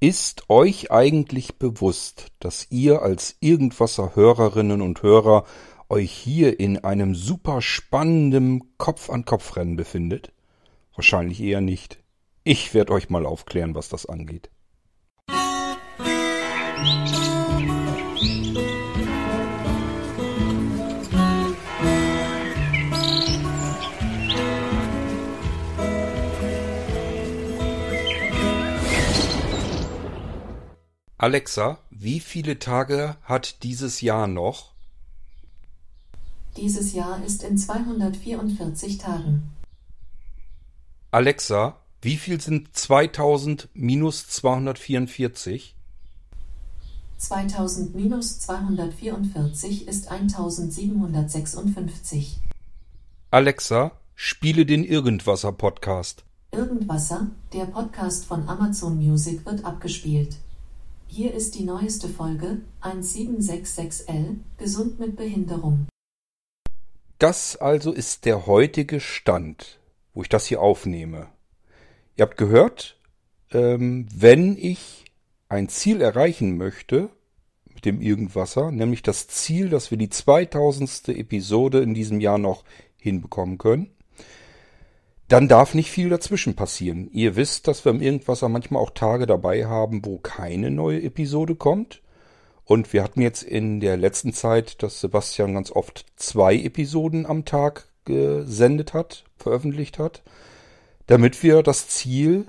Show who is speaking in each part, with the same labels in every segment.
Speaker 1: Ist euch eigentlich bewusst, dass ihr als Irgendwasser Hörerinnen und Hörer euch hier in einem super spannenden Kopf-an-Kopf-Rennen befindet? Wahrscheinlich eher nicht. Ich werde euch mal aufklären, was das angeht. Alexa, wie viele Tage hat dieses Jahr noch?
Speaker 2: Dieses Jahr ist in 244 Tagen.
Speaker 1: Alexa, wie viel sind 2000 minus 244?
Speaker 2: 2000 minus 244 ist 1756.
Speaker 1: Alexa, spiele den Irgendwasser Podcast.
Speaker 2: Irgendwasser, der Podcast von Amazon Music wird abgespielt. Hier ist die neueste Folge, 1766L, gesund mit Behinderung.
Speaker 1: Das also ist der heutige Stand, wo ich das hier aufnehme. Ihr habt gehört, ähm, wenn ich ein Ziel erreichen möchte mit dem Irgendwasser, nämlich das Ziel, dass wir die 2000. Episode in diesem Jahr noch hinbekommen können, dann darf nicht viel dazwischen passieren. Ihr wisst, dass wir im Irgendwasser manchmal auch Tage dabei haben, wo keine neue Episode kommt. Und wir hatten jetzt in der letzten Zeit, dass Sebastian ganz oft zwei Episoden am Tag gesendet hat, veröffentlicht hat, damit wir das Ziel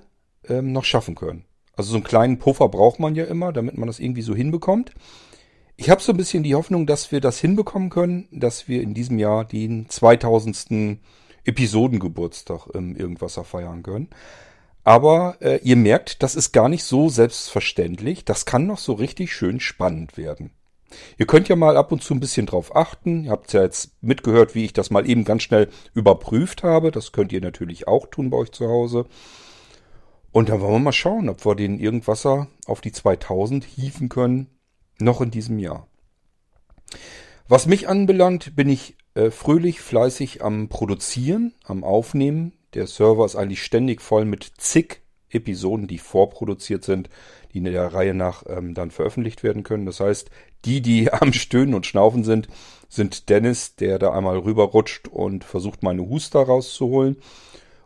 Speaker 1: ähm, noch schaffen können. Also so einen kleinen Puffer braucht man ja immer, damit man das irgendwie so hinbekommt. Ich habe so ein bisschen die Hoffnung, dass wir das hinbekommen können, dass wir in diesem Jahr den 2000. Episodengeburtstag im Irgendwasser feiern können. Aber äh, ihr merkt, das ist gar nicht so selbstverständlich. Das kann noch so richtig schön spannend werden. Ihr könnt ja mal ab und zu ein bisschen drauf achten. Ihr habt ja jetzt mitgehört, wie ich das mal eben ganz schnell überprüft habe. Das könnt ihr natürlich auch tun bei euch zu Hause. Und dann wollen wir mal schauen, ob wir den Irgendwasser auf die 2000 hieven können, noch in diesem Jahr. Was mich anbelangt, bin ich fröhlich, fleißig am Produzieren, am Aufnehmen. Der Server ist eigentlich ständig voll mit zig Episoden, die vorproduziert sind, die in der Reihe nach ähm, dann veröffentlicht werden können. Das heißt, die, die am Stöhnen und Schnaufen sind, sind Dennis, der da einmal rüberrutscht und versucht, meine Huster rauszuholen.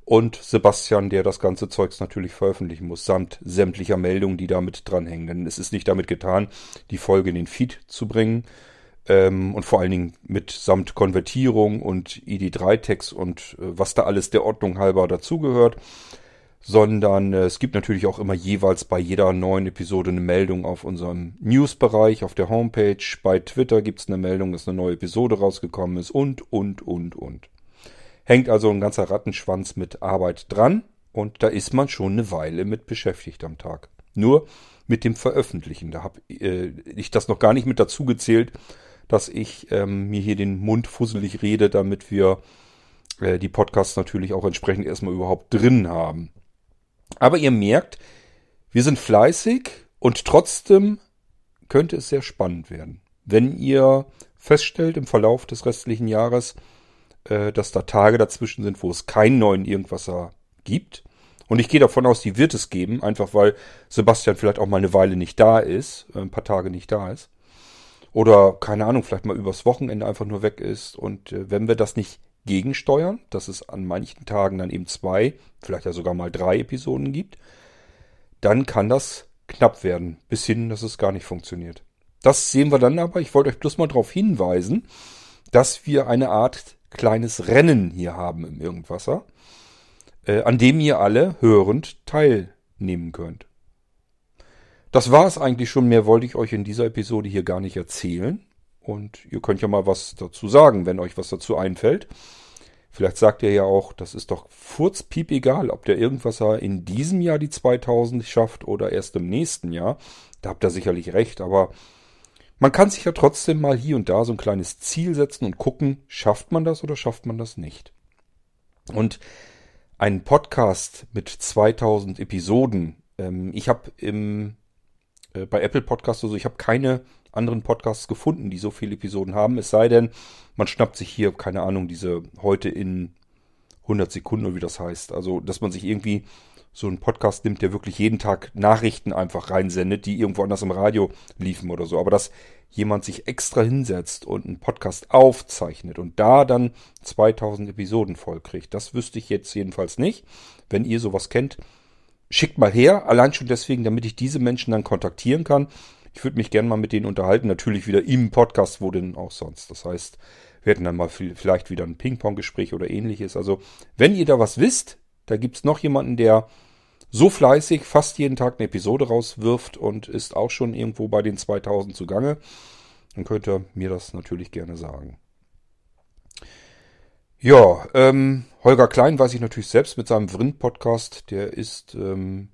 Speaker 1: Und Sebastian, der das ganze Zeugs natürlich veröffentlichen muss, samt sämtlicher Meldungen, die damit dranhängen. Denn es ist nicht damit getan, die Folge in den Feed zu bringen, ähm, und vor allen Dingen mit samt Konvertierung und ID3-Text und äh, was da alles der Ordnung halber dazugehört, sondern äh, es gibt natürlich auch immer jeweils bei jeder neuen Episode eine Meldung auf unserem News-Bereich, auf der Homepage, bei Twitter gibt es eine Meldung, dass eine neue Episode rausgekommen ist und, und, und, und. Hängt also ein ganzer Rattenschwanz mit Arbeit dran und da ist man schon eine Weile mit beschäftigt am Tag. Nur mit dem Veröffentlichen, da habe äh, ich das noch gar nicht mit dazu gezählt, dass ich ähm, mir hier den Mund fusselig rede, damit wir äh, die Podcasts natürlich auch entsprechend erstmal überhaupt drin haben. Aber ihr merkt, wir sind fleißig und trotzdem könnte es sehr spannend werden. Wenn ihr feststellt im Verlauf des restlichen Jahres, äh, dass da Tage dazwischen sind, wo es keinen neuen Irgendwasser gibt. Und ich gehe davon aus, die wird es geben, einfach weil Sebastian vielleicht auch mal eine Weile nicht da ist, äh, ein paar Tage nicht da ist. Oder, keine Ahnung, vielleicht mal übers Wochenende einfach nur weg ist. Und äh, wenn wir das nicht gegensteuern, dass es an manchen Tagen dann eben zwei, vielleicht ja sogar mal drei Episoden gibt, dann kann das knapp werden, bis hin, dass es gar nicht funktioniert. Das sehen wir dann aber. Ich wollte euch bloß mal darauf hinweisen, dass wir eine Art kleines Rennen hier haben im Irgendwasser, äh, an dem ihr alle hörend teilnehmen könnt. Das war es eigentlich schon. Mehr wollte ich euch in dieser Episode hier gar nicht erzählen. Und ihr könnt ja mal was dazu sagen, wenn euch was dazu einfällt. Vielleicht sagt ihr ja auch, das ist doch furzpiep egal, ob der Irgendwasser in diesem Jahr die 2000 schafft oder erst im nächsten Jahr. Da habt ihr sicherlich recht, aber man kann sich ja trotzdem mal hier und da so ein kleines Ziel setzen und gucken, schafft man das oder schafft man das nicht. Und ein Podcast mit 2000 Episoden, ähm, ich habe im äh, bei Apple Podcasts oder so, ich habe keine anderen Podcasts gefunden, die so viele Episoden haben. Es sei denn, man schnappt sich hier, keine Ahnung, diese heute in 100 Sekunden oder wie das heißt. Also, dass man sich irgendwie so einen Podcast nimmt, der wirklich jeden Tag Nachrichten einfach reinsendet, die irgendwo anders im Radio liefen oder so. Aber dass jemand sich extra hinsetzt und einen Podcast aufzeichnet und da dann 2000 Episoden vollkriegt, das wüsste ich jetzt jedenfalls nicht. Wenn ihr sowas kennt, schickt mal her. Allein schon deswegen, damit ich diese Menschen dann kontaktieren kann. Ich würde mich gerne mal mit denen unterhalten. Natürlich wieder im Podcast, wo denn auch sonst. Das heißt, wir hätten dann mal vielleicht wieder ein Ping-Pong-Gespräch oder ähnliches. Also, wenn ihr da was wisst, da gibt's noch jemanden, der so fleißig fast jeden Tag eine Episode rauswirft und ist auch schon irgendwo bei den 2000 zugange, dann könnt ihr mir das natürlich gerne sagen. Ja, ähm, Holger Klein weiß ich natürlich selbst mit seinem Vrind-Podcast. Der ist ähm,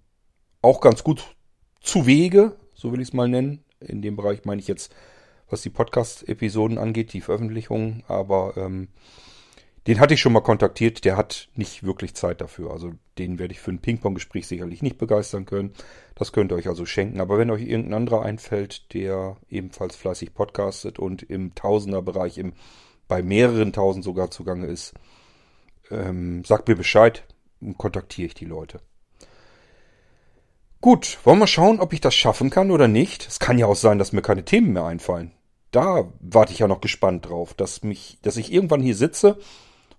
Speaker 1: auch ganz gut zu Wege, so will ich es mal nennen. In dem Bereich meine ich jetzt, was die Podcast-Episoden angeht, die Veröffentlichungen. Aber ähm, den hatte ich schon mal kontaktiert, der hat nicht wirklich Zeit dafür. Also den werde ich für ein Ping-Pong-Gespräch sicherlich nicht begeistern können. Das könnt ihr euch also schenken. Aber wenn euch irgendein anderer einfällt, der ebenfalls fleißig podcastet und im Tausenderbereich, im, bei mehreren Tausend sogar zugange ist, ähm, sagt mir Bescheid und kontaktiere ich die Leute. Gut, wollen wir schauen, ob ich das schaffen kann oder nicht. Es kann ja auch sein, dass mir keine Themen mehr einfallen. Da warte ich ja noch gespannt drauf, dass mich, dass ich irgendwann hier sitze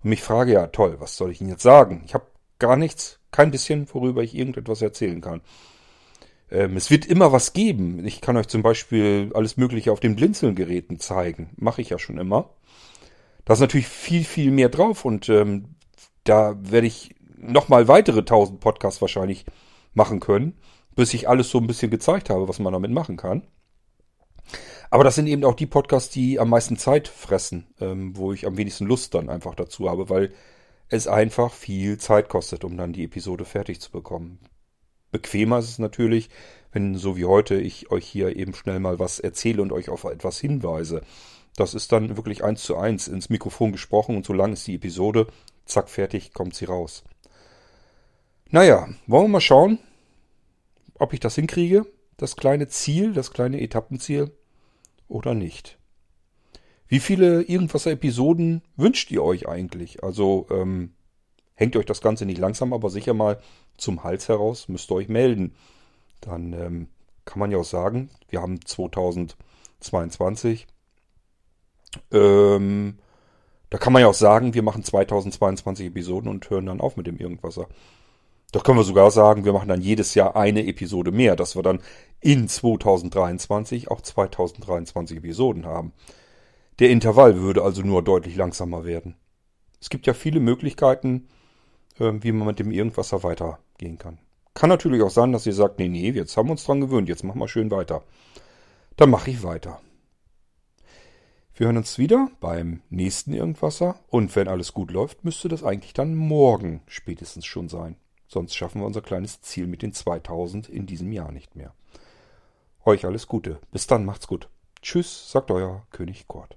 Speaker 1: und mich frage, ja toll, was soll ich Ihnen jetzt sagen? Ich habe gar nichts, kein bisschen, worüber ich irgendetwas erzählen kann. Ähm, es wird immer was geben. Ich kann euch zum Beispiel alles Mögliche auf den Blinzelgeräten zeigen. Mache ich ja schon immer. Da ist natürlich viel, viel mehr drauf und ähm, da werde ich nochmal weitere tausend Podcasts wahrscheinlich machen können, bis ich alles so ein bisschen gezeigt habe, was man damit machen kann. Aber das sind eben auch die Podcasts, die am meisten Zeit fressen, ähm, wo ich am wenigsten Lust dann einfach dazu habe, weil es einfach viel Zeit kostet, um dann die Episode fertig zu bekommen. Bequemer ist es natürlich, wenn so wie heute ich euch hier eben schnell mal was erzähle und euch auf etwas hinweise. Das ist dann wirklich eins zu eins ins Mikrofon gesprochen und so lang ist die Episode, zack, fertig, kommt sie raus. Naja, wollen wir mal schauen, ob ich das hinkriege, das kleine Ziel, das kleine Etappenziel oder nicht. Wie viele Irgendwasser-Episoden wünscht ihr euch eigentlich? Also ähm, hängt euch das Ganze nicht langsam, aber sicher mal zum Hals heraus, müsst ihr euch melden. Dann ähm, kann man ja auch sagen, wir haben 2022. Ähm, da kann man ja auch sagen, wir machen 2022 Episoden und hören dann auf mit dem Irgendwasser. Doch können wir sogar sagen, wir machen dann jedes Jahr eine Episode mehr, dass wir dann in 2023 auch 2023 Episoden haben. Der Intervall würde also nur deutlich langsamer werden. Es gibt ja viele Möglichkeiten, ähm, wie man mit dem Irgendwasser weitergehen kann. Kann natürlich auch sein, dass ihr sagt, nee, nee, jetzt haben wir uns dran gewöhnt, jetzt machen wir schön weiter. Dann mache ich weiter. Wir hören uns wieder beim nächsten Irgendwasser und wenn alles gut läuft, müsste das eigentlich dann morgen spätestens schon sein. Sonst schaffen wir unser kleines Ziel mit den 2000 in diesem Jahr nicht mehr. Euch alles Gute. Bis dann, macht's gut. Tschüss, sagt euer König Kurt.